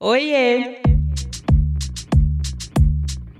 Oiê!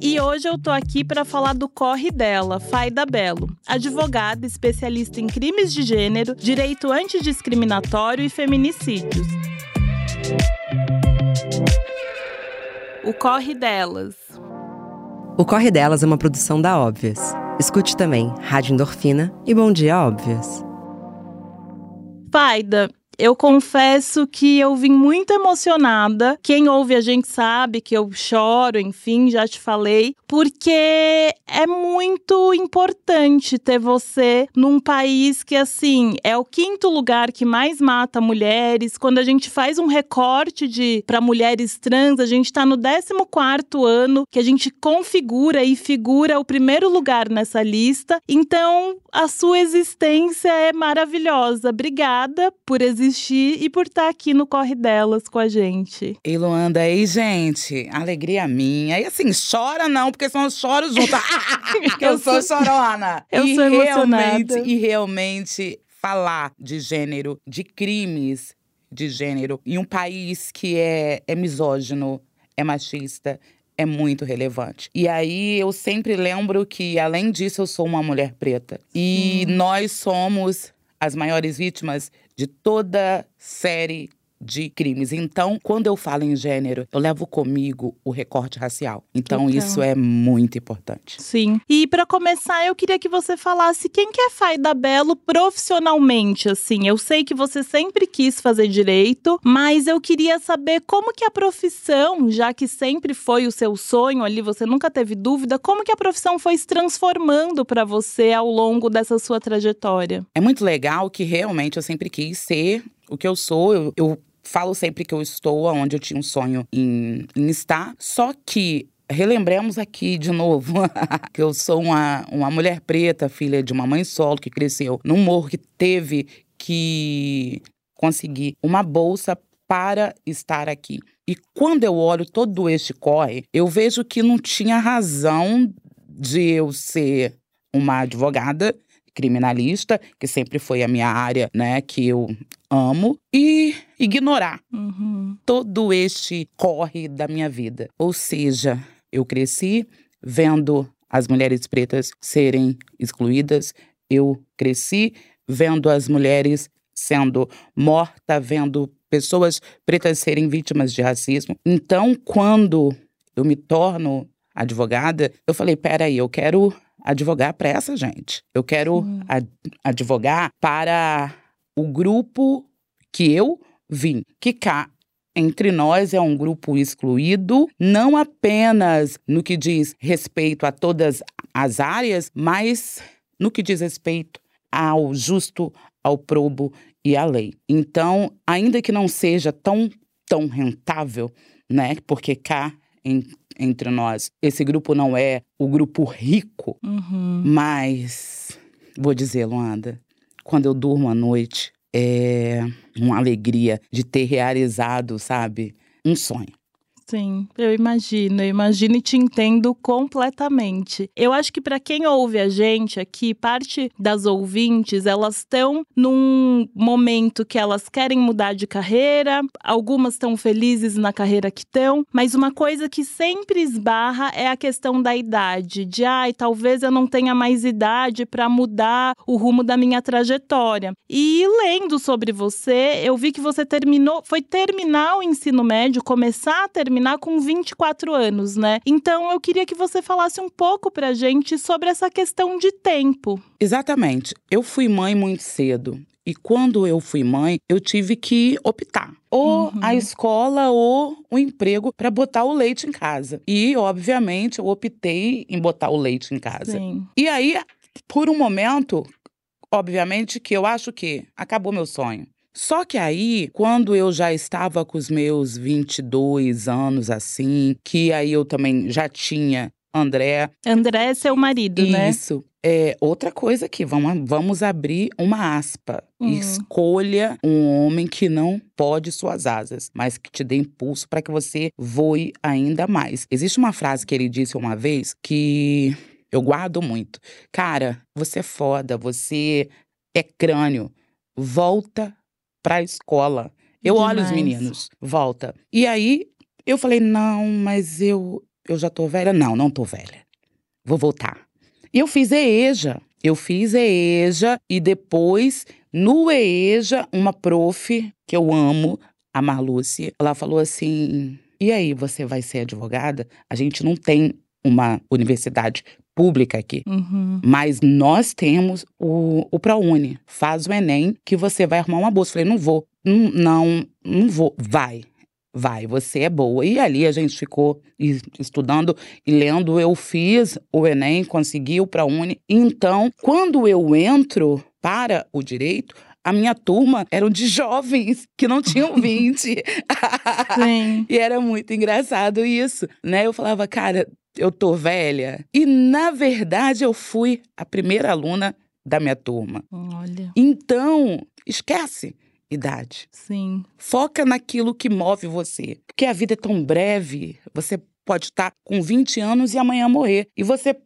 E hoje eu tô aqui para falar do corre dela, Faida Belo, advogada especialista em crimes de gênero, direito antidiscriminatório e feminicídios. O corre delas. O Corre Delas é uma produção da Óbvias. Escute também Rádio Endorfina e Bom Dia Óbvias. Faida, eu confesso que eu vim muito emocionada. Quem ouve a gente sabe que eu choro, enfim, já te falei, porque é muito importante ter você num país que, assim, é o quinto lugar que mais mata mulheres. Quando a gente faz um recorte de para mulheres trans, a gente está no 14 ano que a gente configura e figura o primeiro lugar nessa lista. Então, a sua existência é maravilhosa. Obrigada por existir e por estar aqui no Corre Delas com a gente. Ei, Luanda, aí, gente, alegria minha. E assim, chora não, porque senão eu choro junto. eu sou chorona. Eu e sou emocionada. realmente, E realmente falar de gênero, de crimes de gênero, em um país que é, é misógino, é machista, é muito relevante. E aí eu sempre lembro que, além disso, eu sou uma mulher preta. E nós somos as maiores vítimas de toda série de crimes. Então, quando eu falo em gênero, eu levo comigo o recorte racial. Então, Total. isso é muito importante. Sim. E para começar, eu queria que você falasse quem que é Faida Belo profissionalmente, assim. Eu sei que você sempre quis fazer direito, mas eu queria saber como que a profissão, já que sempre foi o seu sonho ali, você nunca teve dúvida, como que a profissão foi se transformando para você ao longo dessa sua trajetória? É muito legal que realmente eu sempre quis ser o que eu sou. Eu, eu falo sempre que eu estou onde eu tinha um sonho em, em estar. Só que relembremos aqui de novo que eu sou uma, uma mulher preta, filha de uma mãe solo que cresceu num morro que teve que conseguir uma bolsa para estar aqui. E quando eu olho todo este corre, eu vejo que não tinha razão de eu ser uma advogada criminalista, que sempre foi a minha área, né, que eu amo, e ignorar Uhum. todo este corre da minha vida. Ou seja, eu cresci vendo as mulheres pretas serem excluídas, eu cresci vendo as mulheres sendo mortas, vendo pessoas pretas serem vítimas de racismo. Então, quando eu me torno advogada, eu falei: peraí, eu quero advogar para essa gente. Eu quero ad- advogar para o grupo que eu vim. Que cá entre nós é um grupo excluído, não apenas no que diz respeito a todas as áreas, mas no que diz respeito ao justo, ao probo e à lei. Então, ainda que não seja tão tão rentável, né? Porque cá em- entre nós esse grupo não é o grupo rico, Uhum. mas vou dizer, Luanda, quando eu durmo à noite, é uma alegria de ter realizado, sabe, um sonho. Sim, eu imagino, eu imagino e te entendo completamente. Eu acho que para quem ouve a gente aqui, parte das ouvintes, elas estão num momento que elas querem mudar de carreira, algumas estão felizes na carreira que estão, mas uma coisa que sempre esbarra é a questão da idade, de ai, talvez eu não tenha mais idade para mudar o rumo da minha trajetória. E lendo sobre você, eu vi que você terminou, foi terminar o ensino médio, começar a terminar com 24 anos, né? Então eu queria que você falasse um pouco pra gente sobre essa questão de tempo. Exatamente. Eu fui mãe muito cedo. E quando eu fui mãe, eu tive que optar. Ou Uhum. a escola ou o emprego para botar o leite em casa. E, obviamente, eu optei em botar o leite em casa. Sim. E aí, por um momento, obviamente, que eu acho que acabou meu sonho. Só que aí, quando eu já estava com os meus 22 anos, assim, que aí eu também já tinha André. André é seu marido, né? Isso. É, outra coisa aqui, vamos, vamos abrir uma aspa. Hum. Escolha um homem que não pode suas asas, mas que te dê impulso para que você voe ainda mais. Existe uma frase que ele disse uma vez que eu guardo muito. Cara, você é foda, você é crânio. Volta pra escola. Eu olho os Demais. meninos, volta. E aí eu falei: não, mas eu, eu já tô velha. Não, não tô velha. Vou voltar. E eu fiz EEJA. Eu fiz EEJA e depois, no EEJA, uma prof que eu amo, a Marlúcia, ela falou assim: e aí, você vai ser advogada? A gente não tem uma universidade pública aqui. Uhum. Mas nós temos o, o ProUni. Faz o Enem que você vai arrumar uma bolsa. Falei, não vou. Não, não, não vou. Vai. Vai, você é boa. E ali a gente ficou estudando e lendo. Eu fiz o Enem, consegui o ProUni. Então, quando eu entro para o direito, a minha turma eram de jovens que não tinham 20. Sim. E era muito engraçado isso, né? Eu falava, cara, eu tô velha. E na verdade eu fui a primeira aluna da minha turma. Olha, Então, esquece idade. sim. Foca naquilo que move você. Porque a vida é tão breve. Você pode estar com 20 anos e amanhã morrer. E você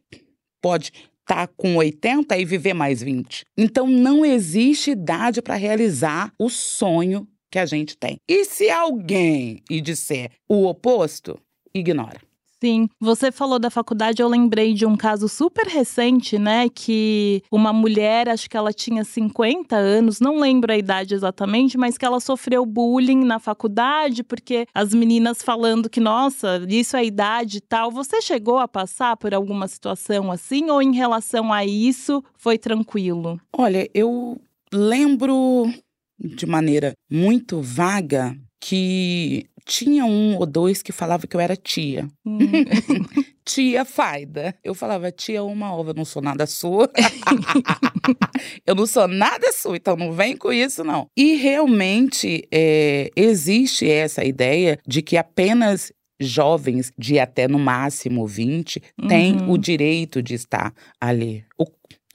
pode estar com 80 e viver mais 20. Então não existe idade para realizar o sonho que a gente tem. E se alguém e disser o oposto, ignora. Sim, você falou da faculdade, eu lembrei de um caso super recente, né? Que uma mulher, acho que ela tinha 50 anos, não lembro a idade exatamente, mas que ela sofreu bullying na faculdade, porque as meninas falando que, nossa, isso é idade e tal. Você chegou a passar por alguma situação assim, ou em relação a isso foi tranquilo? Olha, eu lembro de maneira muito vaga que tinha um ou dois que falava que eu era tia. Hum, Tia Faida. Eu falava, tia, uma ova, eu não sou nada sua. eu não sou nada sua, então não vem com isso, não. E realmente é, existe essa ideia de que apenas jovens de até no máximo 20 têm Uhum. o direito de estar ali. O,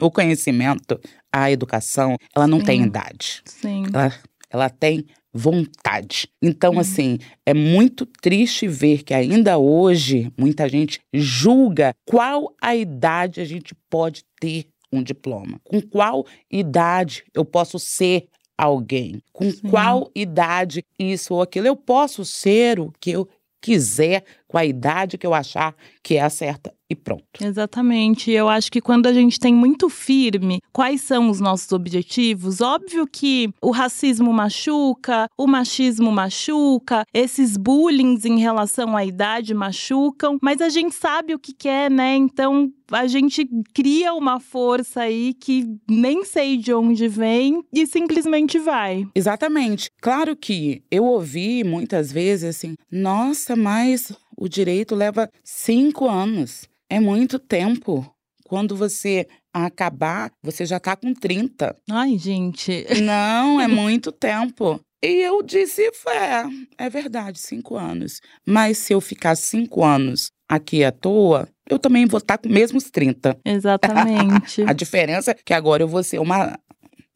o conhecimento, a educação, ela não tem Sim. idade. sim. Ela, ela tem vontade. Então, Uhum. assim, é muito triste ver que ainda hoje muita gente julga qual a idade a gente pode ter um diploma. Com qual idade eu posso ser alguém? Com Sim. qual idade isso ou aquilo? Eu posso ser o que eu quiser com a idade que eu achar que é a certa e pronto. Exatamente. Eu acho que quando a gente tem muito firme quais são os nossos objetivos, óbvio que o racismo machuca, o machismo machuca, esses bullying em relação à idade machucam, mas a gente sabe o que quer, né? Então a gente cria uma força aí que nem sei de onde vem e simplesmente vai. Exatamente. Claro que eu ouvi muitas vezes assim: nossa, mas o direito leva cinco anos. É muito tempo. Quando você acabar, você já tá com 30. Ai, gente. Não, é muito tempo. E eu disse: é, é verdade, cinco anos. Mas se eu ficar cinco anos aqui à toa, eu também vou estar com mesmos 30. Exatamente. A diferença é que agora eu vou ser uma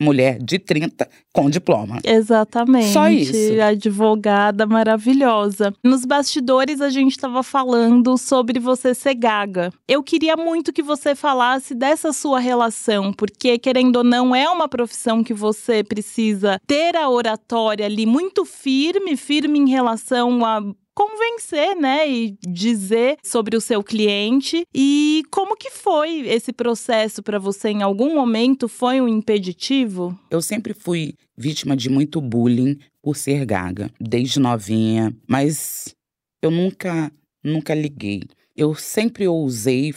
mulher de 30 com diploma. Exatamente. Só isso. Advogada maravilhosa. Nos bastidores a gente estava falando sobre você ser gaga. Eu queria muito que você falasse dessa sua relação, porque querendo ou não é uma profissão que você precisa ter a oratória ali muito firme, firme em relação a convencer, né, e dizer sobre o seu cliente e como que foi esse processo para você em algum momento foi um impeditivo? Eu sempre fui vítima de muito bullying por ser gaga, desde novinha, mas eu nunca, nunca liguei. Eu sempre ousei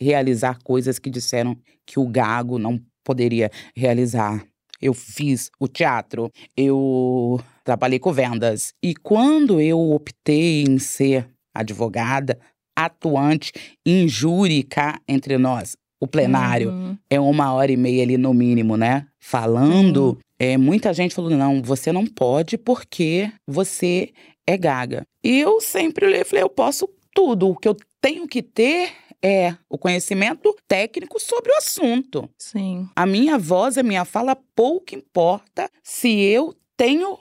realizar coisas que disseram que o gago não poderia realizar. Eu fiz o teatro, eu trabalhei com vendas. E quando eu optei em ser advogada, atuante em júri cá entre nós, o plenário, Uhum. é uma hora e meia ali no mínimo, né? Falando é, muita gente falou: não, você não pode porque você é gaga. E eu sempre olhei e falei: eu posso tudo. O que eu tenho que ter é o conhecimento técnico sobre o assunto. Sim. A minha voz, a minha fala, pouco importa se eu tenho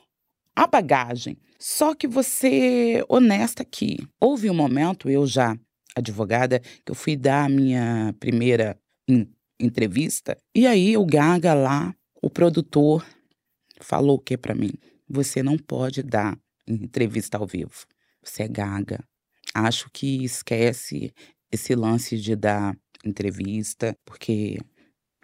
a bagagem. Só que você honesta aqui. Houve um momento, eu já advogada, que eu fui dar a minha primeira entrevista, e aí o Gaga lá, o produtor, falou o que para mim? Você não pode dar entrevista ao vivo. Você é Gaga. Acho que esquece esse lance de dar entrevista, porque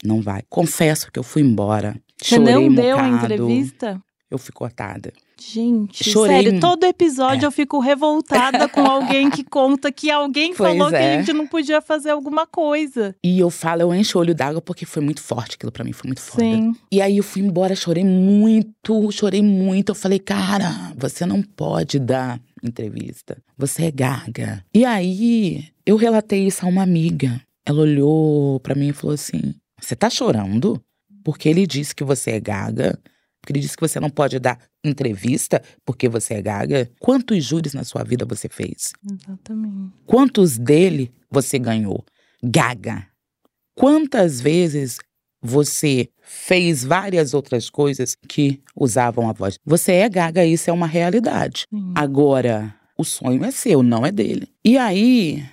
não vai. Confesso que eu fui embora. Você chorei não um deu bocado, entrevista? Eu fui cortada. Gente, Chorei sério, todo episódio É. eu fico revoltada com alguém que conta que alguém Pois falou que a é. gente não podia fazer alguma coisa. E eu falo, eu encho o olho d'água porque foi muito forte aquilo pra mim, foi muito foda. Sim. E aí eu fui embora, chorei muito, chorei muito. Eu falei, cara, você não pode dar entrevista. Você é gaga. E aí eu relatei isso a uma amiga. Ela olhou pra mim e falou assim: Você tá chorando? Porque ele disse que você é gaga? Porque ele disse que você não pode dar entrevista porque você é gaga? Quantos júris na sua vida você fez? Exatamente. Quantos dele você ganhou? Gaga. Quantas vezes você fez várias outras coisas que usavam a voz? Você é gaga, isso é uma realidade. Sim. Agora, o sonho é seu, não é dele. E aí,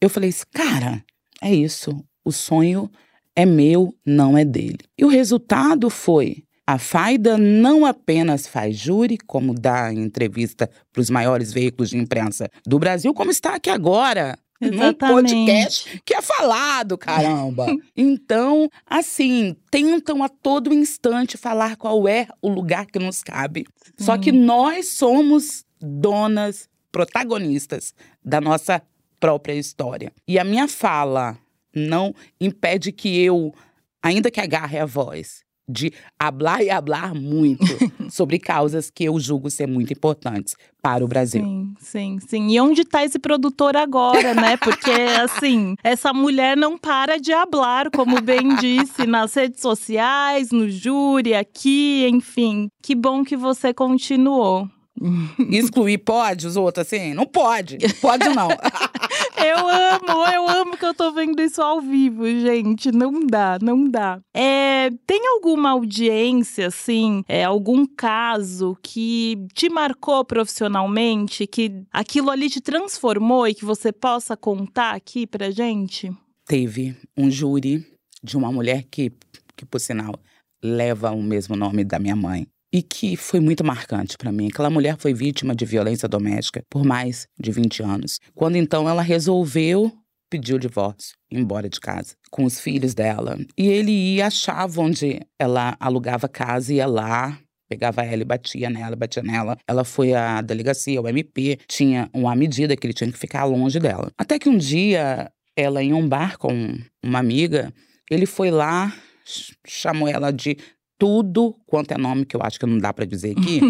eu falei assim, cara, é isso. O sonho é meu, não é dele. E o resultado foi. A Faida não apenas faz júri, como dá entrevista para os maiores veículos de imprensa do Brasil, como está aqui agora. Num Exatamente. podcast que é falado, caramba. então, assim, tentam a todo instante falar qual é o lugar que nos cabe. Só que nós somos donas, protagonistas da nossa própria história. E a minha fala não impede que eu, ainda que agarre a voz, de hablar e hablar muito sobre causas que eu julgo ser muito importantes para o Brasil. Sim, sim, sim. E onde tá esse produtor agora, né? Porque, assim, essa mulher não para de hablar, como bem disse, nas redes sociais, no júri, aqui, enfim. Que bom que você continuou. Excluir pode os outros assim? Não pode. Pode não. Eu amo, eu amo que eu tô vendo isso ao vivo, gente. Não dá, não dá. É, tem alguma audiência, assim, é, algum caso que te marcou profissionalmente, que aquilo ali te transformou e que você possa contar aqui pra gente? Teve um júri de uma mulher que, que por sinal, leva o mesmo nome da minha mãe. E que foi muito marcante para mim. Aquela mulher foi vítima de violência doméstica por mais de 20 anos. Quando então ela resolveu pedir o divórcio, embora de casa, com os filhos dela. E ele ia, achava onde ela alugava casa, ia lá, pegava ela e batia nela, batia nela. Ela foi à delegacia, ao MP, tinha uma medida que ele tinha que ficar longe dela. Até que um dia, ela em um bar com uma amiga, ele foi lá, ch- chamou ela de tudo quanto é nome que eu acho que não dá pra dizer aqui.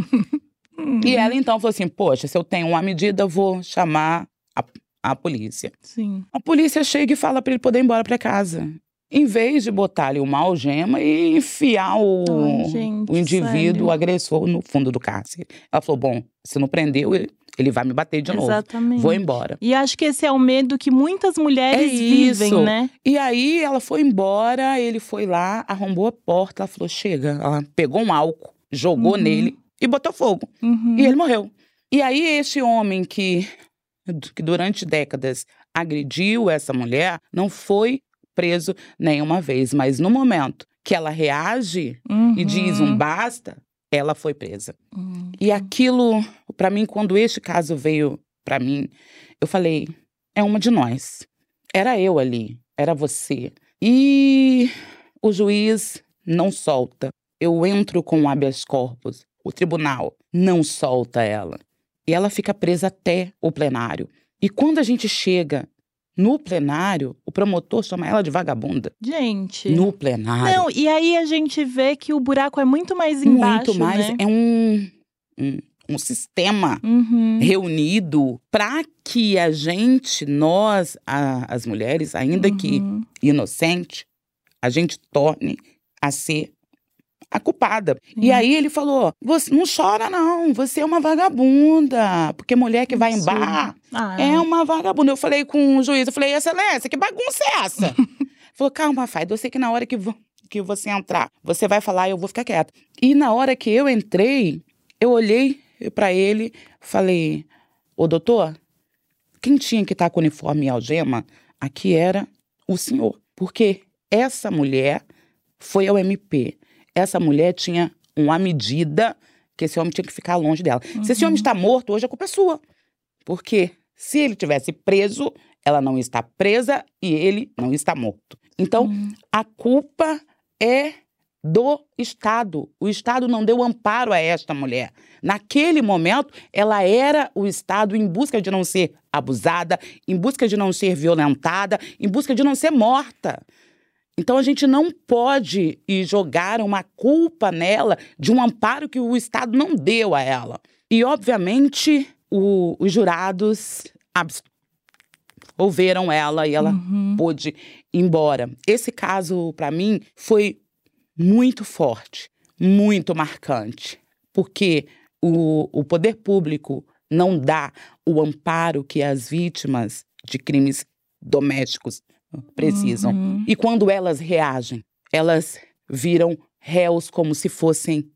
e ela então falou assim: Poxa, se eu tenho uma medida, eu vou chamar a, a polícia. Sim. A polícia chega e fala pra ele poder ir embora pra casa. Em vez de botar ali uma algema e enfiar o, Ai, gente, o indivíduo, sério. o agressor, no fundo do cárcere. Ela falou: Bom, se não prendeu, ele, vai me bater de novo. Exatamente. Vou embora. E acho que esse é o medo que muitas mulheres É vivem, isso. né? E aí ela foi embora, ele foi lá, arrombou a porta, ela falou: chega. Ela pegou um álcool, jogou Uhum. nele e botou fogo. Uhum. E ele morreu. E aí, esse homem que, que durante décadas agrediu essa mulher não foi preso nenhuma vez. Mas no momento que ela reage e diz um Uhum. basta, ela foi presa. Uhum. E aquilo, pra mim, quando este caso veio pra mim, eu falei: é uma de nós. Era eu ali, era você. E o juiz não solta. Eu entro com o habeas corpus. O tribunal não solta ela. E ela fica presa até o plenário. E quando a gente chega no plenário, o promotor chama ela de vagabunda. Gente. No plenário. Não, e aí a gente vê que o buraco é muito mais embaixo, muito mais. né? É um, um, um sistema Uhum. reunido para que a gente, nós, a- as mulheres, ainda que Uhum. inocente, a gente torne a ser a culpada. E aí ele falou: você não chora, não, você é uma vagabunda. Porque mulher que vai em bar Ah, é uma vagabunda. Eu falei com o juiz, eu falei, excelência, que bagunça é essa? falou, calma, Faido, eu sei que na hora que, que você entrar, você vai falar e eu vou ficar quieta. E na hora que eu entrei, eu olhei pra ele, falei, ô doutor, quem tinha que estar com uniforme e algema aqui era o senhor. Porque essa mulher foi ao MP. Essa mulher tinha uma medida que esse homem tinha que ficar longe dela. Se esse homem está morto, hoje a culpa é sua. Porque se ele tivesse preso, ela não está presa e ele não está morto. Então, a culpa é do Estado. O Estado não deu amparo a esta mulher. Naquele momento, ela era o Estado em busca de não ser abusada, em busca de não ser violentada, em busca de não ser morta. Então a gente não pode jogar uma culpa nela de um amparo que o Estado não deu a ela. E, obviamente, o- os jurados ouviram ela e ela pôde ir embora. Esse caso, para mim, foi muito forte, muito marcante, porque o, o poder público não dá o amparo que as vítimas de crimes domésticos precisam. Uhum. E quando elas reagem, elas viram réus como se fossem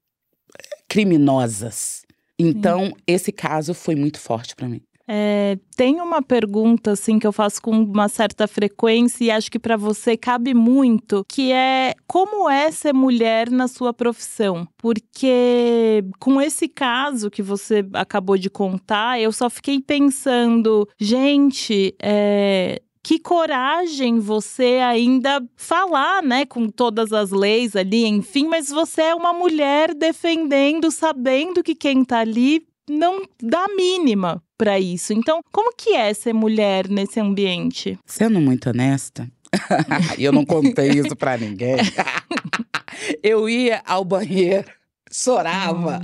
criminosas. Então, esse caso foi muito forte para mim. É, tem uma pergunta assim que eu faço com uma certa frequência e acho que para você cabe muito, que é como é ser mulher na sua profissão? Porque com esse caso que você acabou de contar, eu só fiquei pensando, gente, é, que coragem você ainda falar, né, com todas as leis ali, enfim, mas você é uma mulher defendendo, sabendo que quem tá ali não dá a mínima pra isso. Então, como que é ser mulher nesse ambiente? Sendo muito honesta, eu não contei isso pra ninguém. eu ia ao banheiro, chorava,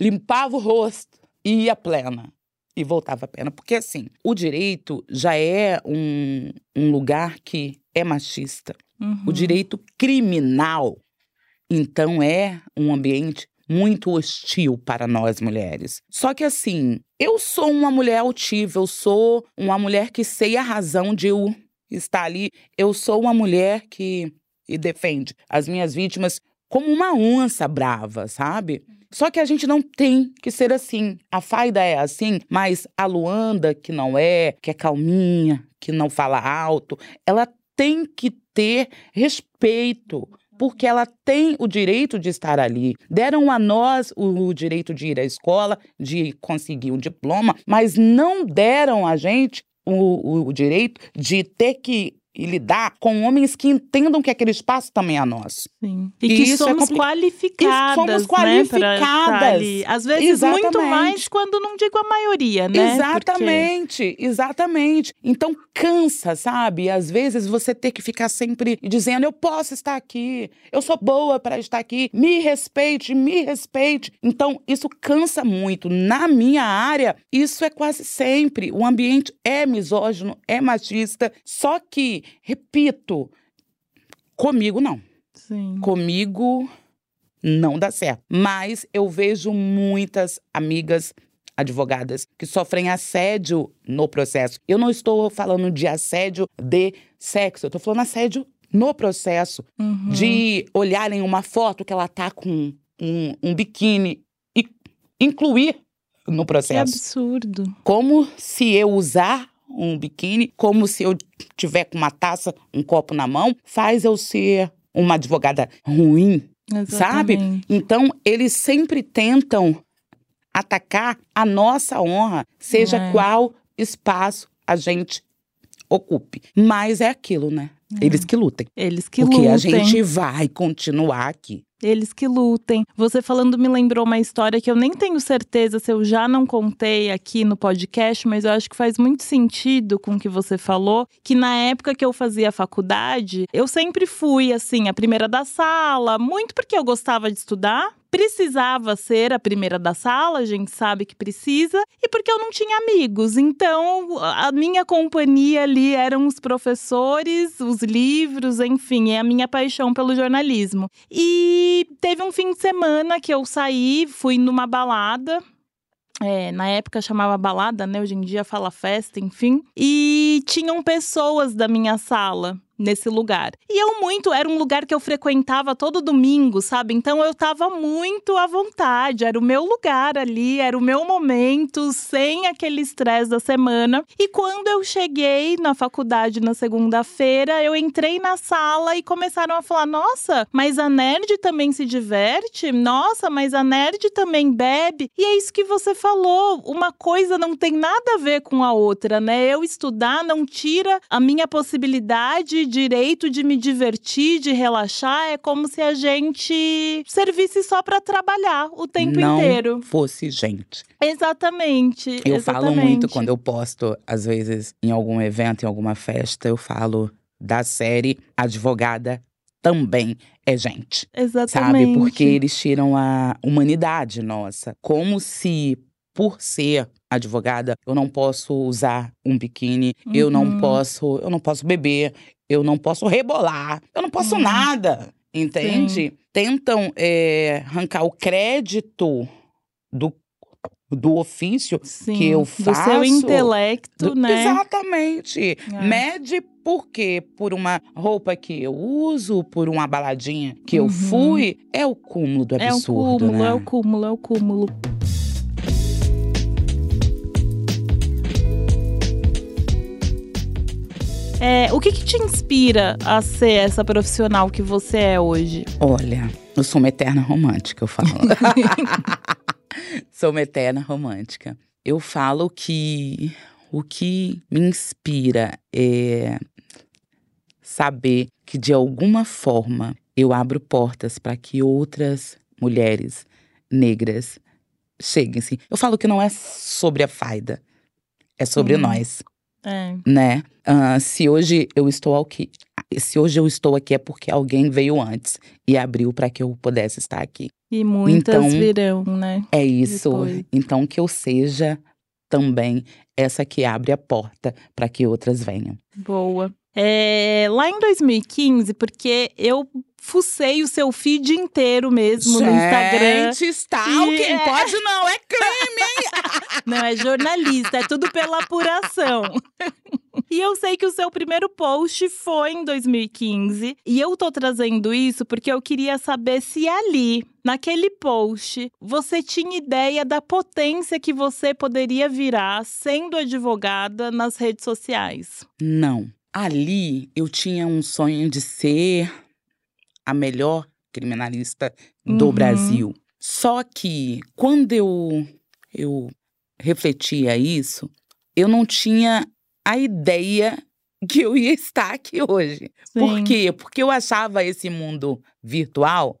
limpava o rosto e ia plena. E voltava plena. Porque, assim, o direito já é um, um lugar que é machista. Uhum. O direito criminal, então, é um ambiente muito hostil para nós mulheres. Só que assim, eu sou uma mulher altiva, eu sou uma mulher que sei a razão de eu estar ali. Eu sou uma mulher que defende as minhas vítimas como uma onça brava, sabe? Só que a gente não tem que ser assim. A Faida é assim, mas a Luanda, que não é, que é calminha, que não fala alto, ela tem que ter respeito porque ela tem o direito de estar ali. Deram a nós o direito de ir à escola, de conseguir um diploma, mas não deram a gente o, o- o direito de ter que lidar com homens que entendam que aquele espaço também é nosso. Sim. E E que isso é somos compli- qualificadas, E somos né, qualificadas. ali. Às vezes muito Exatamente. mais quando não digo a maioria, né? Exatamente, exatamente. Então cansa, sabe? Às vezes você ter que ficar sempre dizendo: eu posso estar aqui, eu sou boa para estar aqui, me respeite, me respeite. Então isso cansa muito. Na minha área, isso é quase sempre. O ambiente é misógino, é machista. Só que, repito, comigo não. Sim. Comigo não dá certo. Mas eu vejo muitas amigas advogadas que sofrem assédio no processo. Eu não estou falando de assédio de sexo, eu estou falando assédio no processo. Uhum. De olharem uma foto que ela tá com um, um biquíni e incluir no Que processo absurdo. como se eu usar um biquíni, como se eu tiver com uma taça, um copo na mão, faz eu ser uma advogada ruim, sabe? Exatamente. Então, eles sempre tentam atacar a nossa honra, seja É. qual espaço a gente ocupe. Mas é aquilo, né? Eles que lutem. Eles que porque lutem. a gente vai continuar aqui. Eles que lutem. Você falando me lembrou uma história que eu nem tenho certeza se eu já não contei aqui no podcast, mas eu acho que faz muito sentido com o que você falou. Que na época que eu fazia faculdade, eu sempre fui, assim, a primeira da sala, muito porque eu gostava de estudar. Precisava ser a primeira da sala, a gente sabe que precisa, e porque eu não tinha amigos. Então, a minha companhia ali eram os professores, os livros, enfim, é a minha paixão pelo jornalismo. E teve um fim de semana que eu saí, fui numa balada, é, na época chamava balada, né? Hoje em dia fala festa, enfim. E tinham pessoas da minha sala nesse lugar. E eu muito, era um lugar que eu frequentava todo domingo, sabe? Então eu tava muito à vontade, era o meu lugar ali, era o meu momento, sem aquele estresse da semana. E quando eu cheguei na faculdade na segunda-feira, eu entrei na sala e começaram a falar: "Nossa, mas a nerd também se diverte? Nossa, mas a nerd também bebe?". E é isso que você falou, uma coisa não tem nada a ver com a outra, né? Eu estudar não tira a minha possibilidade direito de me divertir, de relaxar, é como se a gente servisse só para trabalhar o tempo Não inteiro. fosse gente. Exatamente. Eu exatamente. falo muito quando eu posto, às vezes, em algum evento, em alguma festa, eu falo da série Advogada também é gente. Exatamente. Sabe? Porque eles tiram a humanidade nossa. Como se, por ser advogada, eu não posso usar um biquíni, eu não Uhum. posso, eu não posso beber, eu não posso rebolar, eu não posso Uhum. nada. Entende? Tentam é, arrancar o crédito do, do ofício Sim, que eu Do faço, seu intelecto, do- né? Exatamente. É. Mede por quê? Por uma roupa que eu uso, por uma baladinha que eu Uhum. fui. É o cúmulo do É o absurdo, cúmulo, né? é o cúmulo, é o cúmulo. É, o que, que te inspira a ser essa profissional que você é hoje? Olha, eu sou uma eterna romântica, eu falo. sou uma eterna romântica. Eu falo que o que me inspira é saber que de alguma forma eu abro portas para que outras mulheres negras cheguem. Sim. Eu falo que não é sobre a faida, é sobre Uhum. nós, É, né? Ah, se hoje eu estou aqui, se hoje eu estou aqui é porque alguém veio antes e abriu para que eu pudesse estar aqui. e muitas Então, virão, né? É isso. Depois. Então que eu seja também essa que abre a porta para que outras venham. Boa. É, lá em 2015, porque eu fucei o seu feed inteiro mesmo no Instagram. Gente, está quem é- pode não é crime. Não, é jornalista, é tudo pela apuração. E eu sei que o seu primeiro post foi em 2015. E eu tô trazendo isso porque eu queria saber se ali, naquele post, você tinha ideia da potência que você poderia virar sendo advogada nas redes sociais. Não. Ali eu tinha um sonho de ser a melhor criminalista do Uhum. Brasil. Só que quando eu, eu refletia isso, eu não tinha a ideia que eu ia estar aqui hoje. Por Sim. quê? Porque eu achava esse mundo virtual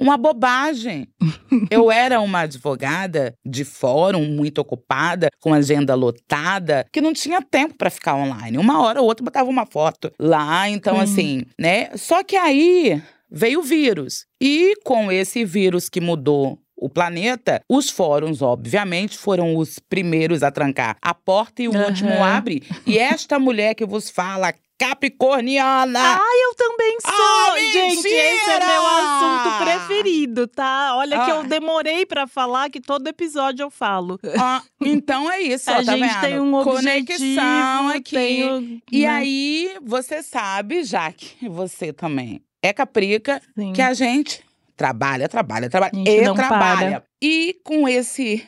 uma bobagem. eu era uma advogada de fórum muito ocupada, com agenda lotada, que não tinha tempo para ficar online. Uma hora ou outra botava uma foto lá, então Hum. assim, né? Só que aí veio o vírus. E com esse vírus que mudou o planeta, os fóruns, obviamente, foram os primeiros a trancar a porta e o Aham. último abre. E esta mulher que vos fala, Capricorniana, Ai, eu também sou! Ah, Gente, esse é meu assunto preferido, tá? Olha que Ah. eu demorei pra falar, que todo episódio eu falo. Ah, então é isso, ó, a tá gente vendo? tem um Conexão objetivo, aqui. tem o- E né? aí, você sabe, já que você também é caprica, Sim. que a gente trabalha, trabalha, trabalha e trabalha. E com esse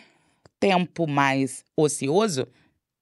tempo mais ocioso,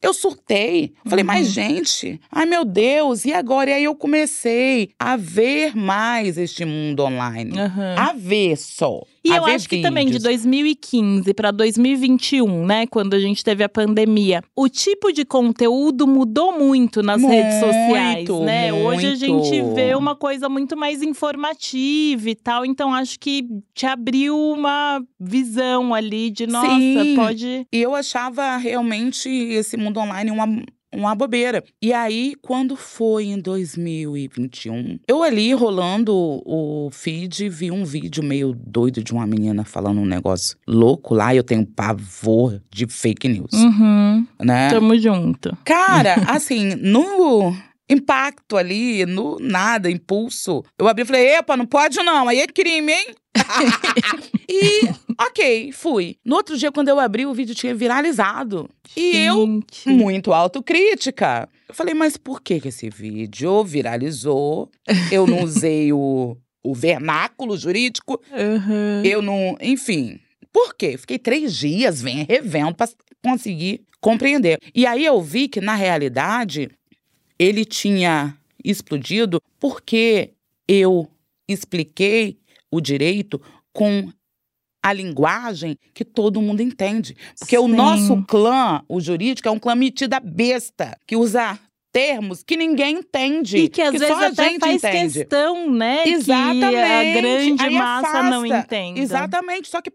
eu surtei. Falei, Uhum. mas gente, ai meu Deus, e agora? E aí eu comecei a ver mais este mundo online. Aham. A ver só. E eu acho que também de vídeos. 2015 para 2021, né, quando a gente teve a pandemia, o tipo de conteúdo mudou muito nas redes sociais, Muito, né? Hoje a gente muito. vê uma coisa muito mais informativa e tal, então acho que te abriu uma visão ali de nossa, Sim. pode E eu achava realmente esse mundo online uma, uma bobeira. E aí, quando foi em 2021, eu ali rolando o feed, vi um vídeo meio doido de uma menina falando um negócio louco lá. Eu tenho pavor de fake news. Uhum. Né? Tamo junto. Cara, assim, no impacto ali, no nada, impulso. Eu abri e falei, epa, não pode não, aí é crime, hein? e, ok, fui. No outro dia, quando eu abri, o vídeo tinha viralizado. E eu, muito autocrítica. Eu falei, mas por que que esse vídeo viralizou? Eu não usei o, o vernáculo jurídico, Uhum. eu não. Enfim. Por quê? Fiquei três dias vendo, revendo pra conseguir compreender. E aí eu vi que, na realidade, ele tinha explodido porque eu expliquei o direito com a linguagem que todo mundo entende. Porque o Sim. nosso clã, o jurídico, é um clã metido a besta, que usa termos que ninguém entende. E que às vezes só até faz entende. questão, né? Exatamente. Que a grande Aí massa não afasta. entenda. Exatamente. Só que,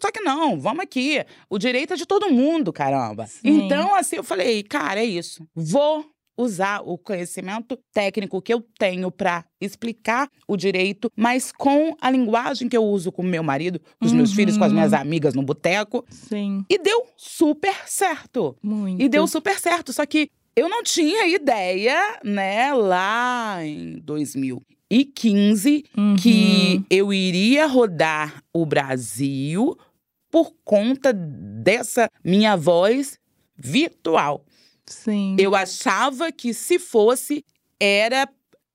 só que não, vamos aqui. O direito é de todo mundo, caramba. Sim. Então, assim, eu falei, cara, é isso. Vou usar o conhecimento técnico que eu tenho para explicar o direito, mas com a linguagem que eu uso com meu marido, com os meus Uhum. filhos, com as minhas amigas no boteco. Sim, E deu super certo. muito. E deu super certo. Só que eu não tinha ideia, né, lá em 2015, Uhum. que eu iria rodar o Brasil por conta dessa minha voz virtual. Sim. Eu achava que se fosse, era.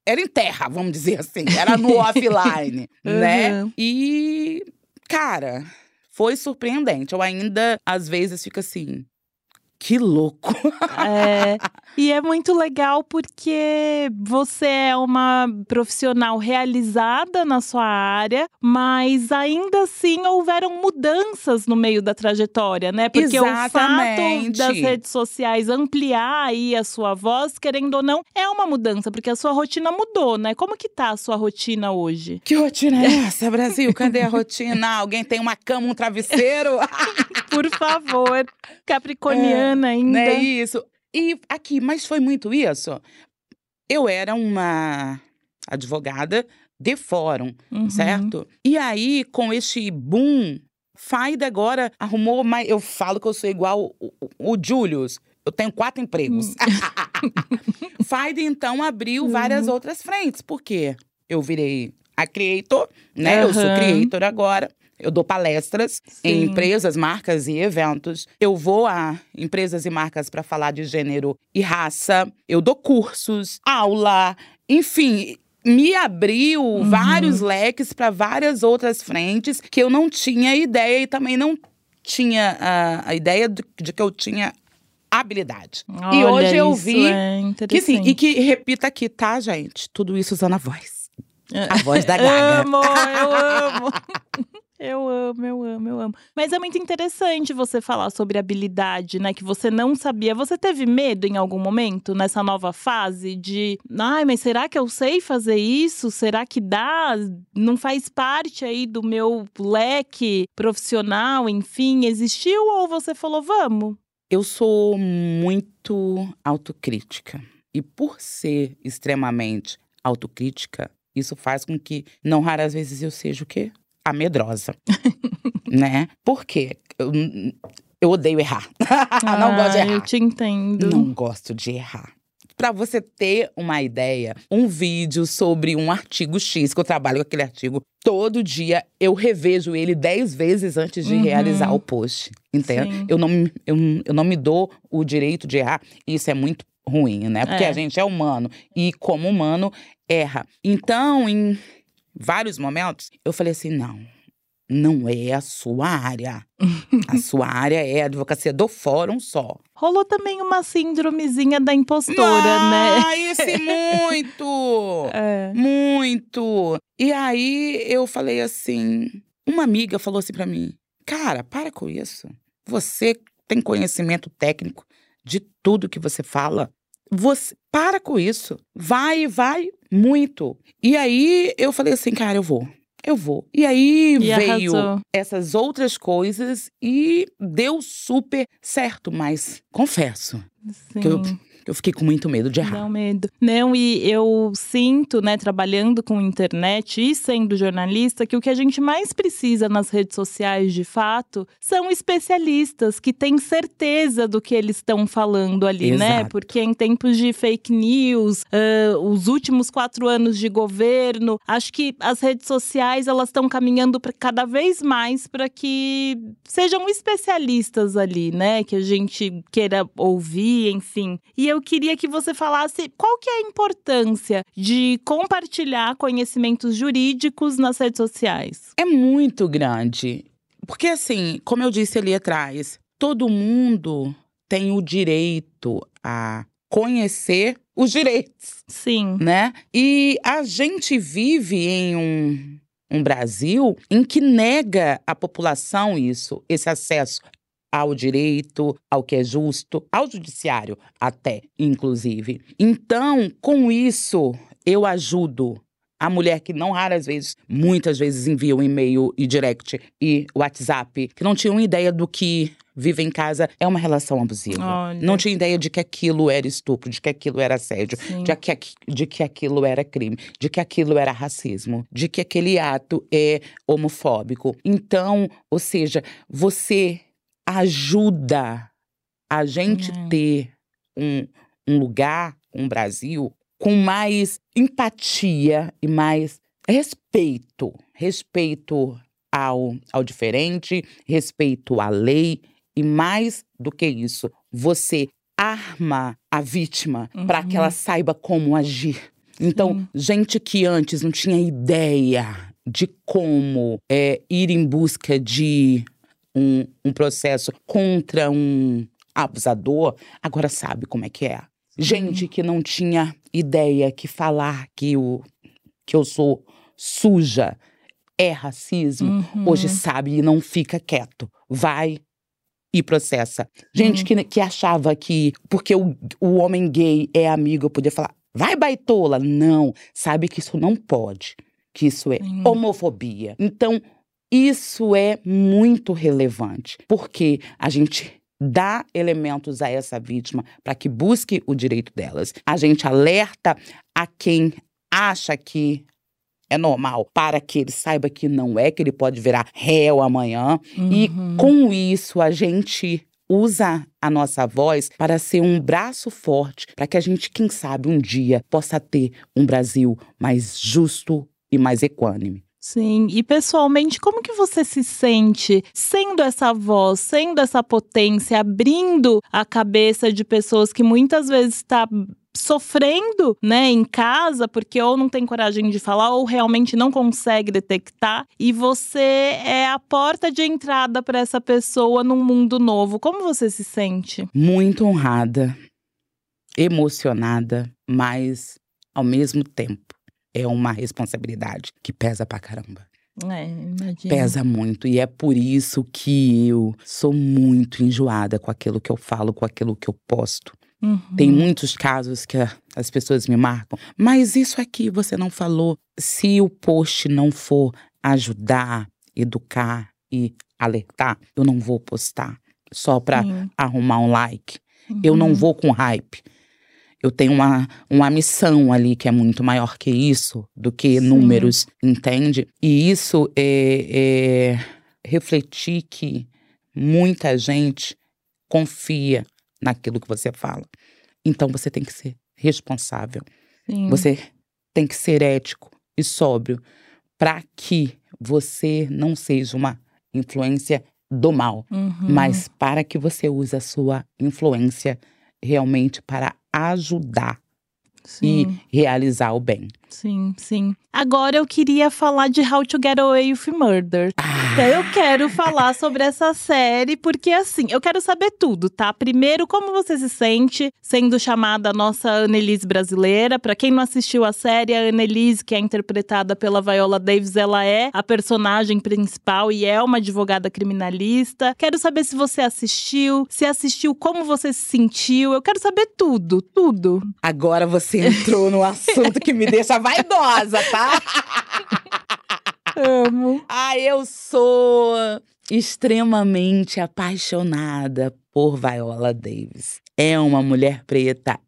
Era em terra, vamos dizer assim. Era no offline, né? Uhum. E, cara, foi surpreendente. Eu ainda, às vezes, fico assim. Que louco. É, e é muito legal porque você é uma profissional realizada na sua área, mas ainda assim houveram mudanças no meio da trajetória, né? Porque o fato Exatamente. das redes sociais ampliar aí a sua voz, querendo ou não, é uma mudança, porque a sua rotina mudou, né? Como que tá a sua rotina hoje? Que rotina é essa, Brasil? Cadê a rotina? Alguém tem uma cama, um travesseiro? Por favor, capricorniana ainda. Não é isso? E aqui, mas foi muito isso. Eu era uma advogada de fórum, Uhum. certo? E aí, com este boom, Faida agora arrumou mais. Eu falo que eu sou igual o, o, Julius. Eu tenho quatro empregos. Faida, então, abriu várias outras frentes. Por quê? Eu virei a creator, né? Eu sou creator agora. Eu dou palestras em Sim. empresas, marcas e eventos. Eu vou a empresas e marcas para falar de gênero e raça. Eu dou cursos, aula, enfim. Me abriu Uhum. vários leques para várias outras frentes que eu não tinha ideia e também não tinha a ideia de, de que eu tinha habilidade. e Olha, hoje eu vi é que sim, e que repita aqui, tá, gente? Tudo isso usando a voz. A voz da Gaga. Amo, eu amo. Eu amo, eu amo, eu amo. Mas é muito interessante você falar sobre habilidade, né? Que você não sabia. Você teve medo em algum momento nessa nova fase de, ai, mas será que eu sei fazer isso? Será que dá? Não faz parte aí do meu leque profissional, enfim, existiu? Ou você falou, vamos? Eu sou muito autocrítica. E por ser extremamente autocrítica, isso faz com que, não raras vezes, eu seja o quê? A medrosa. né? Por quê? Eu, eu odeio errar. não gosto de Ah, Eu errar. te entendo. Não gosto de errar. Para você ter uma ideia, um vídeo sobre um artigo X, que eu trabalho com aquele artigo todo dia, eu revejo ele dez vezes antes de Uhum. realizar o post. Entende? Sim. Eu não, me- eu, eu não me dou o direito de errar. Isso é muito ruim, né? Porque É. a gente é humano. E como humano, erra. Então, em vários momentos, eu falei assim: não. Não é a sua área. a sua área é a advocacia do fórum só. Rolou também uma síndromezinha da impostora, né? Ah, esse muito! É. Muito! E aí eu falei assim: uma amiga falou assim pra mim: Cara, para com isso. Você tem conhecimento técnico de tudo que você fala. Você para com isso. Vai, vai muito. E aí eu falei assim, cara, eu vou. Eu vou. E aí E veio arrasou. essas outras coisas e deu super certo, mas confesso Sim. que eu Eu fiquei com muito medo de errar. Um medo. Não, e eu sinto, né, trabalhando com internet e sendo jornalista, que o que a gente mais precisa nas redes sociais, de fato, são especialistas que têm certeza do que eles estão falando ali, né? Exato. Porque em tempos de fake news, ah, os últimos quatro anos de governo, acho que as redes sociais elas estão caminhando pra, cada vez mais para que sejam especialistas ali, né? Que a gente queira ouvir, enfim. E eu queria que você falasse qual que é a importância de compartilhar conhecimentos jurídicos nas redes sociais. É muito grande. Porque, assim, como eu disse ali atrás, todo mundo tem o direito a conhecer os direitos, Sim. né? E a gente vive em um, um Brasil em que nega à população isso, esse acesso ao direito, ao que é justo, ao judiciário até, inclusive. Então, com isso, eu ajudo a mulher que não raras vezes, muitas vezes envia um e-mail e direct e WhatsApp, que não tinham ideia do que vive em casa é uma relação abusiva. Olha. Não tinha ideia de que aquilo era estupro, de que aquilo era assédio, Sim. de que, de que aquilo era crime, de que aquilo era racismo, de que aquele ato é homofóbico. Então, ou seja, você ajuda a gente É. ter um, um lugar, um Brasil, com mais empatia e mais respeito. Respeito ao, ao diferente, respeito à lei e mais do que isso, você arma a vítima para que Uhum. ela saiba como agir. Então, gente que antes não tinha ideia de como é, ir em busca de um, um processo contra um abusador, agora sabe como é que é. Gente que não tinha ideia que falar que, o, que eu sou suja é racismo, Uhum. hoje sabe e não fica quieto. Vai e processa. Gente que, que achava que porque o, o homem gay é amigo, eu podia falar, vai baitola. Não, sabe que isso não pode, que isso é Sim. homofobia. Então, isso é muito relevante, porque a gente dá elementos a essa vítima para que busque o direito delas. A gente alerta a quem acha que é normal, para que ele saiba que não é, que ele pode virar réu amanhã. E Uhum. com isso, a gente usa a nossa voz para ser um braço forte, para que a gente, quem sabe, um dia possa ter um Brasil mais justo e mais equânime. Sim, e pessoalmente, como que você se sente sendo essa voz, sendo essa potência, abrindo a cabeça de pessoas que muitas vezes está sofrendo, né, em casa, porque ou não tem coragem de falar ou realmente não consegue detectar, e você é a porta de entrada para essa pessoa num mundo novo. Como você se sente? Muito honrada, emocionada, mas ao mesmo tempo é uma responsabilidade que pesa pra caramba. É, imagina. Pesa muito. E é por isso que eu sou muito enjoada com aquilo que eu falo, com aquilo que eu posto. Uhum. Tem muitos casos que as pessoas me marcam. Mas isso aqui você não falou. Se o post não for ajudar, educar e alertar, eu não vou postar só pra Sim. arrumar um like. Eu não Uhum. vou com hype. Eu tenho uma, uma missão ali que é muito maior que isso, do que Sim. números, entende? E isso é, é refletir que muita gente confia naquilo que você fala. Então você tem que ser responsável. Sim. Você tem que ser ético e sóbrio para que você não seja uma influência do mal Uhum. mas para que você use a sua influência realmente para ajudar Sim. e realizar o bem. Sim, sim. Agora eu queria falar de How to Get Away with Murder. Ah, Eu quero falar sobre essa série, porque assim, eu quero saber tudo, tá? Primeiro, como você se sente sendo chamada a nossa Annelise brasileira? Pra quem não assistiu a série, a Annelise, que é interpretada pela Viola Davis, ela é a personagem principal e é uma advogada criminalista. Quero saber se você assistiu, se assistiu, como você se sentiu. Eu quero saber tudo, tudo. agora você entrou no assunto que me deixa vaidosa, tá? Amo. Ah, eu sou extremamente apaixonada por Viola Davis. É uma mulher preta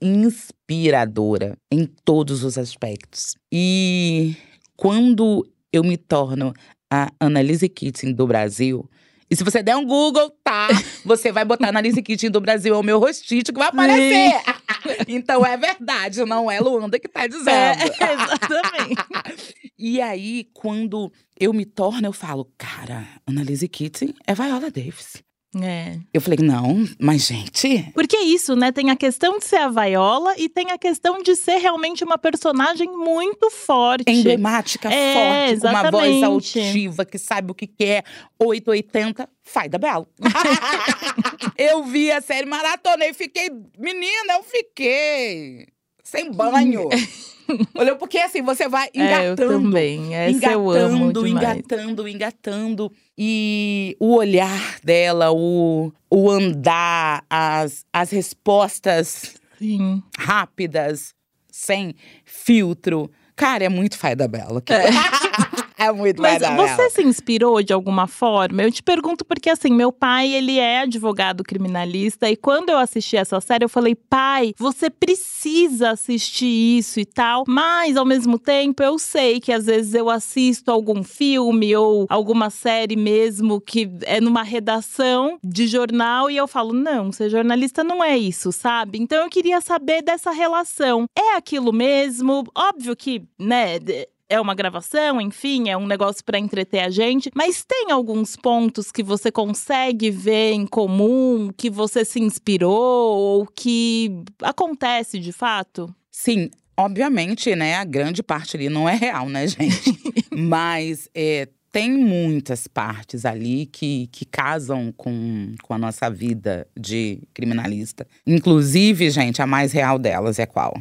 inspiradora em todos os aspectos. E quando eu me torno a Annalise Keating do Brasil, e se você der um Google, tá? Você vai botar Annalise Keating do Brasil, é o meu rostite que vai aparecer. então é verdade, não é Luanda que tá dizendo. É, exatamente. e aí, quando eu me torno, eu falo, cara, Annalise Keating é Viola Davis. É. Eu falei, não, mas gente. Porque é isso, né? Tem a questão de ser a Viola e tem a questão de ser realmente uma personagem muito forte. Emblemática, é, forte, exatamente. com uma voz altiva, que sabe o que quer. 880, da Belo. eu vi a série maratona e fiquei. Menina, eu fiquei. Sem banho. Olhou porque assim, você vai engatando. É, eu também. Essa engatando, eu amo demais. engatando, engatando. E o olhar dela, o, o andar, as, as respostas Sim. rápidas, sem filtro. Cara, é muito Faida Bela. É. é muito Mas você se inspirou de alguma forma? Eu te pergunto porque, assim, meu pai, ele é advogado criminalista. E quando eu assisti essa série, eu falei, pai, você precisa assistir isso e tal. Mas, ao mesmo tempo, eu sei que às vezes eu assisto algum filme ou alguma série mesmo que é numa redação de jornal e eu falo, não, ser jornalista não é isso, sabe? Então eu queria saber dessa relação. É aquilo mesmo? Óbvio que, né, é uma gravação, enfim, é um negócio para entreter a gente, mas tem alguns pontos que você consegue ver em comum, que você se inspirou ou que acontece de fato? Sim, obviamente, né, a grande parte ali não é real, né, gente? mas é, tem muitas partes ali que, que casam com, com a nossa vida de criminalista. Inclusive, gente, a mais real delas é qual?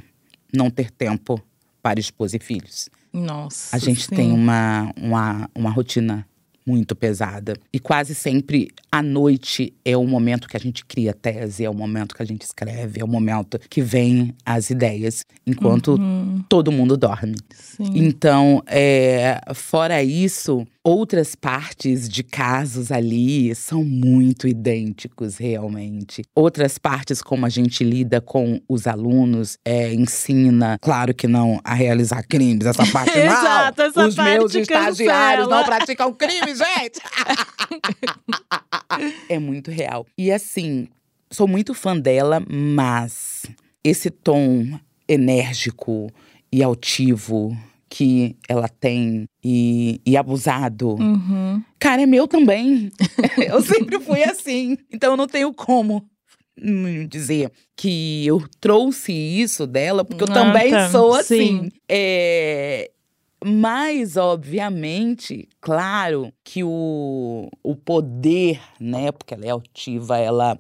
Não ter tempo para esposa e filhos. Nossa. A gente sim. tem uma, uma, uma rotina muito pesada. E quase sempre à noite é o momento que a gente cria tese, é o momento que a gente escreve, é o momento que vem as ideias, enquanto uhum. todo mundo dorme. Sim. Então, é, fora isso, outras partes de casos ali são muito idênticos, realmente. Outras partes, como a gente lida com os alunos, é, ensina, claro que não a realizar crimes, essa parte não. Exato, essa os parte meus estagiários não praticam crime, gente! é muito real. E assim, sou muito fã dela, mas esse tom enérgico e altivo que ela tem e, e abusado. Uhum. Cara, é meu também. eu sempre fui assim. Então eu não tenho como dizer que eu trouxe isso dela, porque eu ah, também tá. sou assim. É, mas, obviamente, claro que o, o poder, né? Porque ela é altiva, ela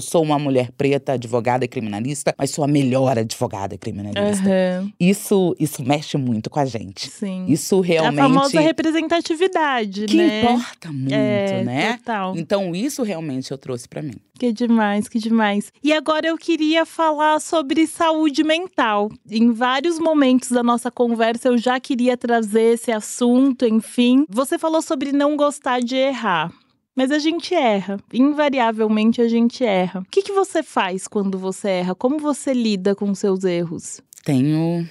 eu sou uma mulher preta, advogada e criminalista, mas sou a melhor advogada e criminalista. Uhum. Isso, isso mexe muito com a gente. Sim. Isso realmente. A famosa representatividade, que né? Que importa muito, é, né? Total. Então, isso realmente eu trouxe para mim. Que demais, que demais. E agora eu queria falar sobre saúde mental. Em vários momentos da nossa conversa eu já queria trazer esse assunto, enfim. Você falou sobre não gostar de errar. Mas a gente erra. Invariavelmente a gente erra. O que, que você faz quando você erra? Como você lida com seus erros? Tenho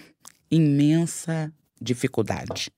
imensa dificuldade.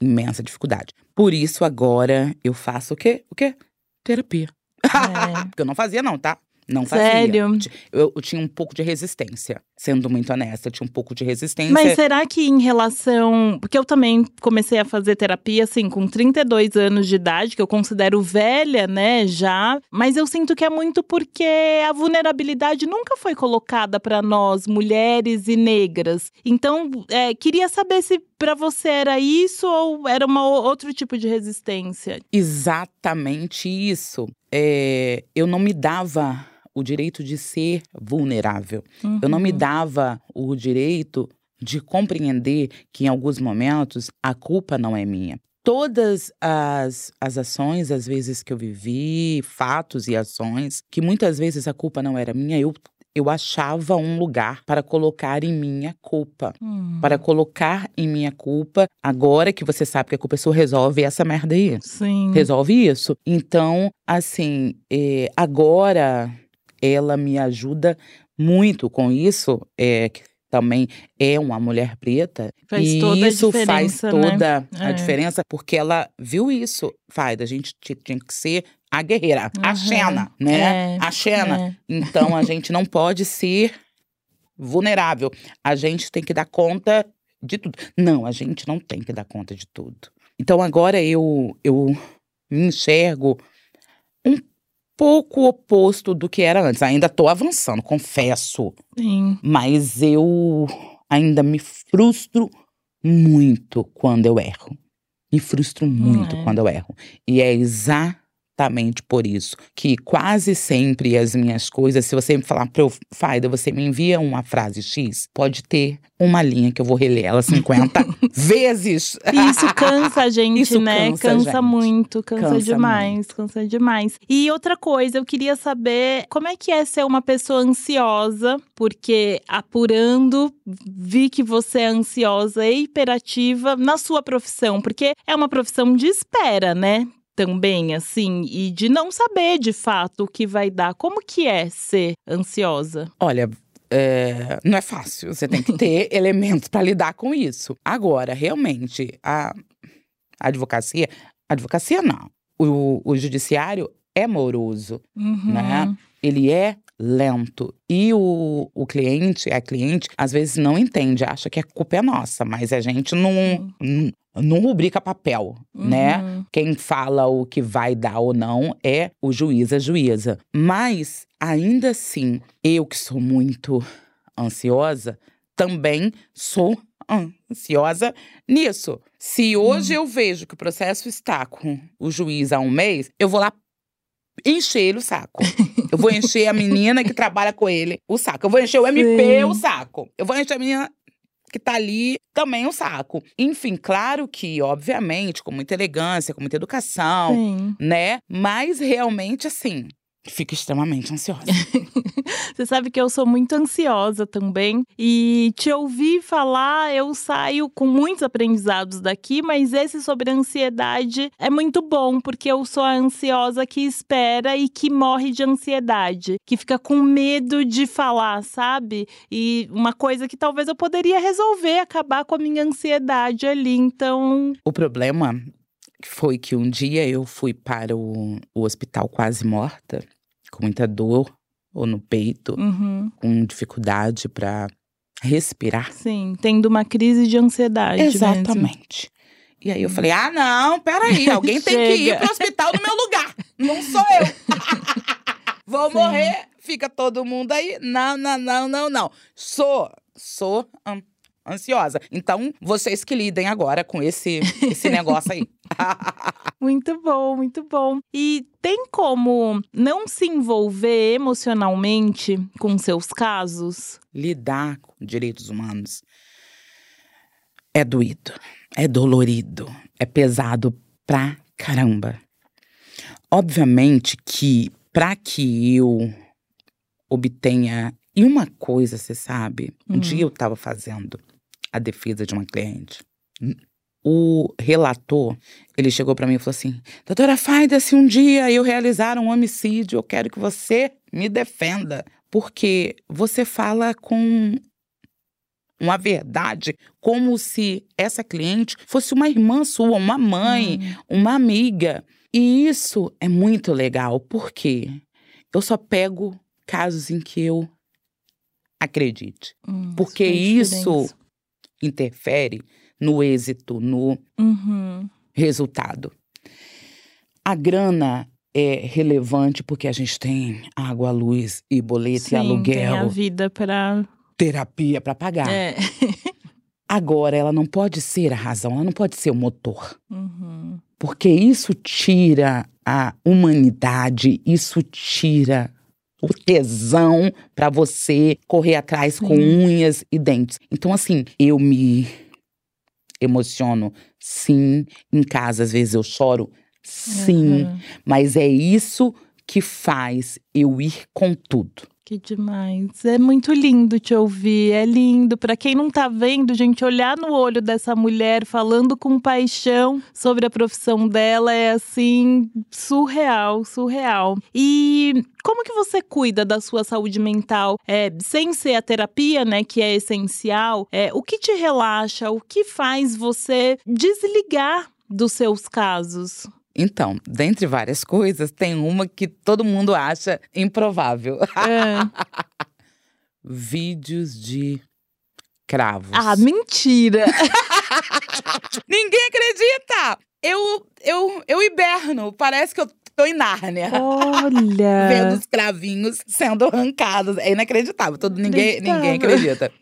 Imensa dificuldade. Por isso, agora eu faço o quê? O quê? Terapia. É. Porque eu não fazia, não, tá? Não fazia. Sério? Eu, eu, tinha um pouco de resistência. Sendo muito honesta, eu tinha um pouco de resistência. Mas será que em relação. Porque eu também comecei a fazer terapia, assim, com 32 anos de idade, que eu considero velha, né, já. Mas eu sinto que é muito porque a vulnerabilidade nunca foi colocada para nós, mulheres e negras. Então, é, queria saber se para você era isso ou era uma outro tipo de resistência? Exatamente isso. É, eu não me dava o direito de ser vulnerável. Uhum. Eu não me uhum. dava o direito de compreender que em alguns momentos a culpa não é minha. Todas as, as ações, as vezes que eu vivi, fatos e ações, que muitas vezes a culpa não era minha, eu eu achava um lugar para colocar em minha culpa. Hum. Para colocar em minha culpa, agora que você sabe que a culpa é sua, resolve essa merda aí. Sim. Resolve isso. Então, assim, é, agora ela me ajuda muito com isso, é, que também é uma mulher preta. Faz e toda a isso faz diferença, né? toda a É. diferença, porque ela viu isso. Faz, a gente ti- tinha que ser a guerreira, a Uhum. Xena, né? É, A Xena. é. Então a gente não pode ser vulnerável. A gente tem que dar conta de tudo. Não, a gente não tem que dar conta de tudo. Então agora eu eu me enxergo um pouco oposto do que era antes. Ainda tô avançando, confesso, Sim. mas eu ainda me frustro muito quando eu erro. Me frustro muito é. quando eu erro. E é exatamente por isso que quase sempre as minhas coisas, se você me falar, "Pro, Faida, você me envia uma frase X, pode ter uma linha que eu vou reler ela 50 vezes. Isso cansa a gente, Isso né? cansa, Cansa, gente. muito, cansa, Cansa demais, cansa demais. E outra coisa, eu queria saber como é que é ser uma pessoa ansiosa, porque apurando, vi que você é ansiosa e hiperativa na sua profissão, porque é uma profissão de espera, né? Também, assim, e de não saber de fato o que vai dar. Como que é ser ansiosa? Olha, é, não é fácil. Você tem que ter elementos para lidar com isso. Agora, realmente, a, a advocacia, a advocacia não. O, o judiciário é moroso, Uhum. Né? ele é lento. E o, o cliente, a cliente, às vezes não entende, acha que a culpa é nossa, mas a gente não, não, não rubrica papel, né? Uhum. Quem fala o que vai dar ou não é o juiz, a juíza. Mas, ainda assim, eu que sou muito ansiosa, também sou ansiosa nisso. Se hoje eu vejo que o processo está com o juiz há um mês, eu vou lá encher ele o saco. Eu vou encher a menina que trabalha com ele o saco. Eu vou encher o MP o Sim. saco. Eu vou encher a menina que tá ali também o saco. Enfim, claro que, obviamente, com muita elegância, com muita educação, Sim. né? Mas realmente, assim, fico extremamente ansiosa. Você sabe que eu sou muito ansiosa também. E te ouvir falar, eu saio com muitos aprendizados daqui, mas esse sobre ansiedade é muito bom, porque eu sou a ansiosa que espera e que morre de ansiedade, que fica com medo de falar, sabe? E uma coisa que talvez eu poderia resolver, acabar com a minha ansiedade ali. Então, o problema foi que um dia eu fui para o, o hospital quase morta, com muita dor ou no peito, uhum, com dificuldade para respirar. sim, tendo uma crise de ansiedade. mesmo. Exatamente. E aí eu falei: ah, não, peraí, alguém tem que ir pro hospital no meu lugar. Não sou eu. Vou Sim. morrer, fica todo mundo aí. Não, não, não, não, não. Sou, sou an- ansiosa. Então, vocês que lidem agora com esse, esse negócio aí. Muito bom, muito bom. E tem como não se envolver emocionalmente com seus casos? Lidar com direitos humanos é doído, é dolorido, é pesado pra caramba. Obviamente que para que eu obtenha. E uma coisa, você sabe, um Hum. dia eu estava fazendo a defesa de uma cliente. O relator, ele chegou para mim e falou assim: Doutora Faida, se um dia eu realizar um homicídio, eu quero que você me defenda. Porque você fala com uma verdade, como se essa cliente fosse uma irmã sua, uma mãe, Hum, uma amiga. E isso é muito legal, porque eu só pego casos em que eu acredite. hum, Porque isso interfere no êxito, no Uhum, resultado. A grana é relevante porque a gente tem água, luz e boleto sim, e Tem a aluguel, vida para. terapia para pagar. É. Agora, ela não pode ser a razão, ela não pode ser o motor. Uhum, Porque isso tira a humanidade, isso tira o tesão para você correr atrás com Sim. unhas e dentes. Então, assim, eu me emociono, sim. Em casa, às vezes eu choro, sim. uhum. Mas é isso que faz eu ir com tudo. Que demais. É muito lindo te ouvir, é lindo. Para quem não tá vendo, gente, olhar no olho dessa mulher falando com paixão sobre a profissão dela é assim surreal, surreal. E como que você cuida da sua saúde mental é, sem ser a terapia, né, que é essencial? É, o que te relaxa? O que faz você desligar dos seus casos? Então, dentre várias coisas, tem uma que todo mundo acha improvável. É. Vídeos de cravos. Ah, mentira! Ninguém acredita! Eu, eu, eu hiberno, parece que eu tô em Nárnia. Olha! Vendo os cravinhos sendo arrancados. É inacreditável, todo, ninguém, ninguém acredita.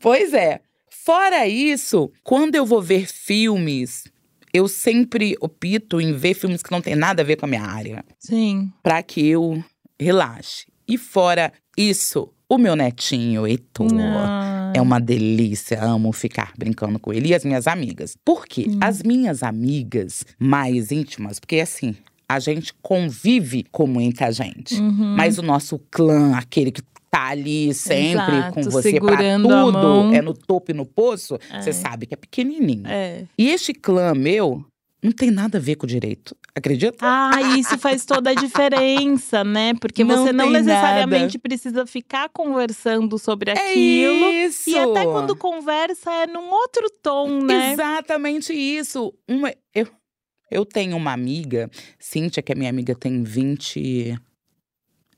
pois é. Fora isso, quando eu vou ver filmes eu sempre opto em ver filmes que não tem nada a ver com a minha área. Sim. Pra que eu relaxe. E fora isso, o meu netinho, Heitor, ah. é uma delícia. Amo ficar brincando com ele. E as minhas amigas. Por quê? Hum. As minhas amigas mais íntimas, porque assim, a gente convive com muita gente. Uhum. Mas o nosso clã, aquele que tá ali sempre Exato, com você pra tudo, é no topo e no poço, é. você sabe que é pequenininho. É. E este clã meu não tem nada a ver com o direito. Acredita? Ah, isso faz toda a diferença, né? Porque não você não necessariamente nada. precisa ficar conversando sobre é aquilo. Isso. E até quando conversa é num outro tom, né? Exatamente isso. Uma, eu, eu tenho uma amiga, Cíntia, que é minha amiga, tem 20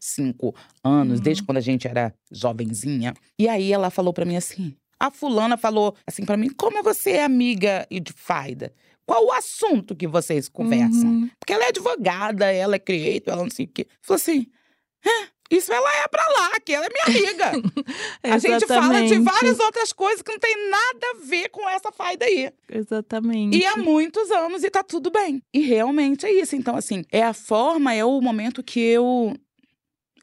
cinco anos, uhum. desde quando a gente era jovenzinha. E aí ela falou para mim assim: a fulana falou assim para mim: como você é amiga e de faida? Qual o assunto que vocês conversam? Uhum. Porque ela é advogada, ela é creator, ela não sei o quê. Falou assim: isso ela é pra lá, que ela é minha amiga. a gente fala de várias outras coisas que não tem nada a ver com essa faida aí. Exatamente. E há muitos anos e tá tudo bem. E realmente é isso. Então, assim, é a forma, é o momento que eu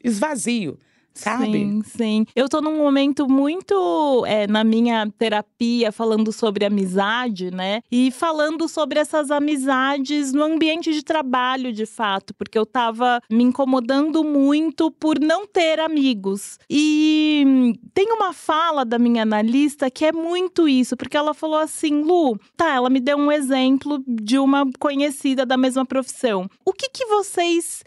esvazio sabe? Sim, sim. Eu tô num momento muito é, na minha terapia falando sobre amizade, né? E falando sobre essas amizades no ambiente de trabalho, de fato, porque eu tava me incomodando muito por não ter amigos. E tem uma fala da minha analista que é muito isso, porque ela falou assim: Lu, tá, ela me deu um exemplo de uma conhecida da mesma profissão. O que que vocês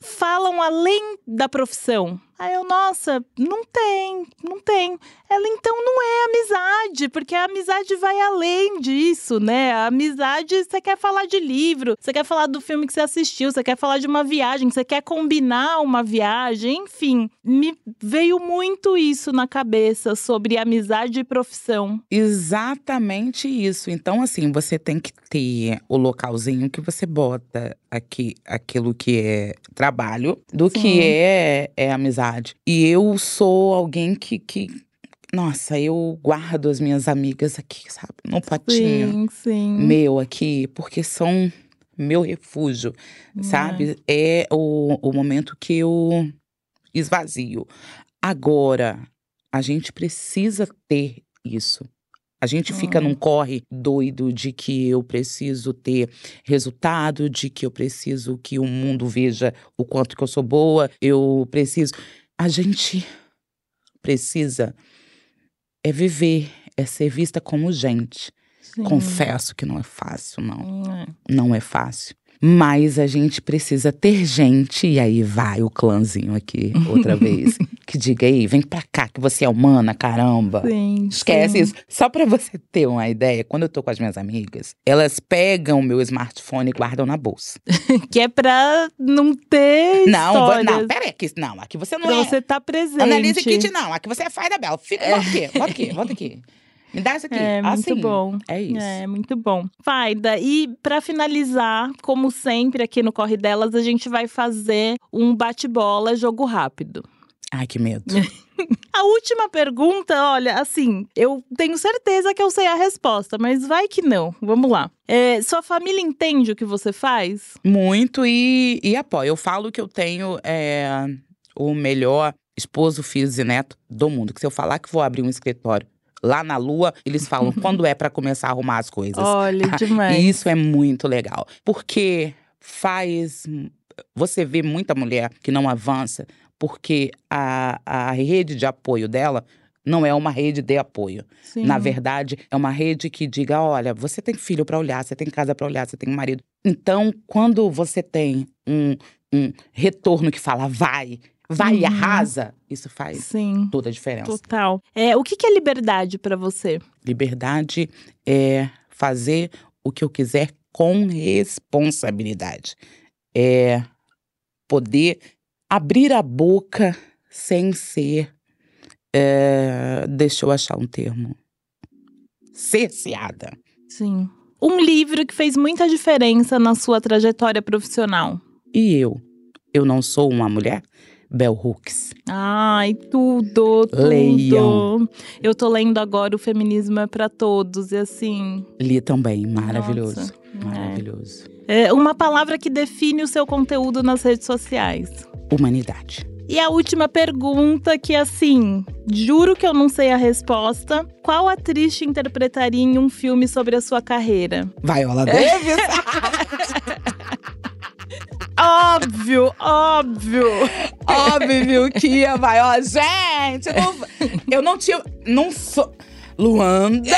falam além da profissão. Aí eu, nossa, não tem, não tem. Ela, então não é amizade, porque a amizade vai além disso, né? A amizade, você quer falar de livro, você quer falar do filme que você assistiu, você quer falar de uma viagem, você quer combinar uma viagem, enfim. Me veio muito isso na cabeça sobre amizade e profissão. Exatamente isso. Então, assim, você tem que ter o localzinho que você bota aqui, aquilo que é trabalho, do Sim. que é, é amizade E eu sou alguém que, que nossa, eu guardo as minhas amigas aqui, sabe? No potinho sim, sim. meu aqui, porque são meu refúgio, é. sabe? É o, o momento que eu esvazio. Agora, a gente precisa ter isso. A gente fica num corre doido de que eu preciso ter resultado, de que eu preciso que o mundo veja o quanto que eu sou boa, eu preciso. A gente precisa é viver, é ser vista como gente. Sim. Confesso que não é fácil, não. É. Não é fácil. Mas a gente precisa ter gente, e aí vai o clãzinho aqui outra vez, que diga aí, vem pra cá que você é humana, caramba. Sim, Esquece sim. isso. Só pra você ter uma ideia, quando eu tô com as minhas amigas, elas pegam o meu smartphone e guardam na bolsa. que é pra não ter Não, histórias. não, pera aqui, não, aqui você não pra é. você tá presente. Analise Kit, não, aqui você é Fai da Bela. Fica, volta aqui, volta aqui, volta aqui. Me dá isso aqui. É muito assim, bom. É isso. É muito bom. Faida, e para finalizar, como sempre aqui no Corre Delas, a gente vai fazer um bate-bola, jogo rápido. Ai, que medo. a última pergunta, olha, assim, eu tenho certeza que eu sei a resposta, mas vai que não. Vamos lá. É, sua família entende o que você faz? Muito e, e apoia. Eu falo que eu tenho é, o melhor esposo, filhos e neto do mundo. Que se eu falar que vou abrir um escritório lá na Lua, eles falam quando é para começar a arrumar as coisas. Olha, demais. E isso é muito legal. Porque faz. Você vê muita mulher que não avança porque a, a rede de apoio dela não é uma rede de apoio. Sim. Na verdade, é uma rede que diga: olha, você tem filho para olhar, você tem casa para olhar, você tem marido. Então, quando você tem um, um retorno que fala vai, vai e Uhum. arrasa, isso faz Sim. toda a diferença. Total. É, o que, que é liberdade pra você? Liberdade é fazer o que eu quiser com responsabilidade. É poder abrir a boca sem ser. é, deixa eu achar um termo. Cerceada. Sim. Um livro que fez muita diferença na sua trajetória profissional. E eu? Eu não sou uma mulher? Bell Hooks. Ai, tudo, tudo. Leiam. Eu tô lendo agora O Feminismo é pra Todos, e assim. Li também, maravilhoso. Nossa, é. Maravilhoso. É uma palavra que define o seu conteúdo nas redes sociais. Humanidade. E a última pergunta, que assim, juro que eu não sei a resposta. Qual atriz te interpretaria em um filme sobre a sua carreira? Viola Davis. Óbvio, óbvio! Óbvio que ia Viola. Gente, não- eu não tinha. Não sou. Luanda!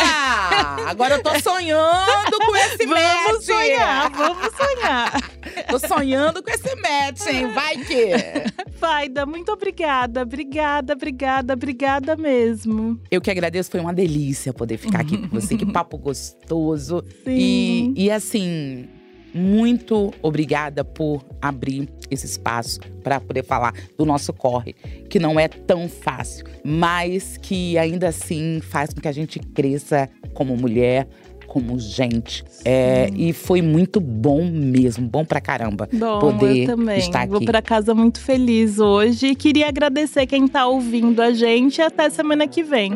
Agora eu tô sonhando com esse match. Vamos sonhar, vamos sonhar. Tô sonhando com esse match, hein? Vai que. Faida, muito obrigada, obrigada, obrigada, obrigada mesmo. Eu que agradeço, foi uma delícia poder ficar aqui com você. Que papo gostoso. Sim. E, e assim, muito obrigada por abrir esse espaço para poder falar do nosso corre, que não é tão fácil, mas que ainda assim faz com que a gente cresça como mulher, como gente. É, e foi muito bom mesmo, bom pra caramba Bom, poder eu também. estar Vou aqui. pra casa muito feliz hoje. E queria agradecer quem tá ouvindo a gente até semana que vem.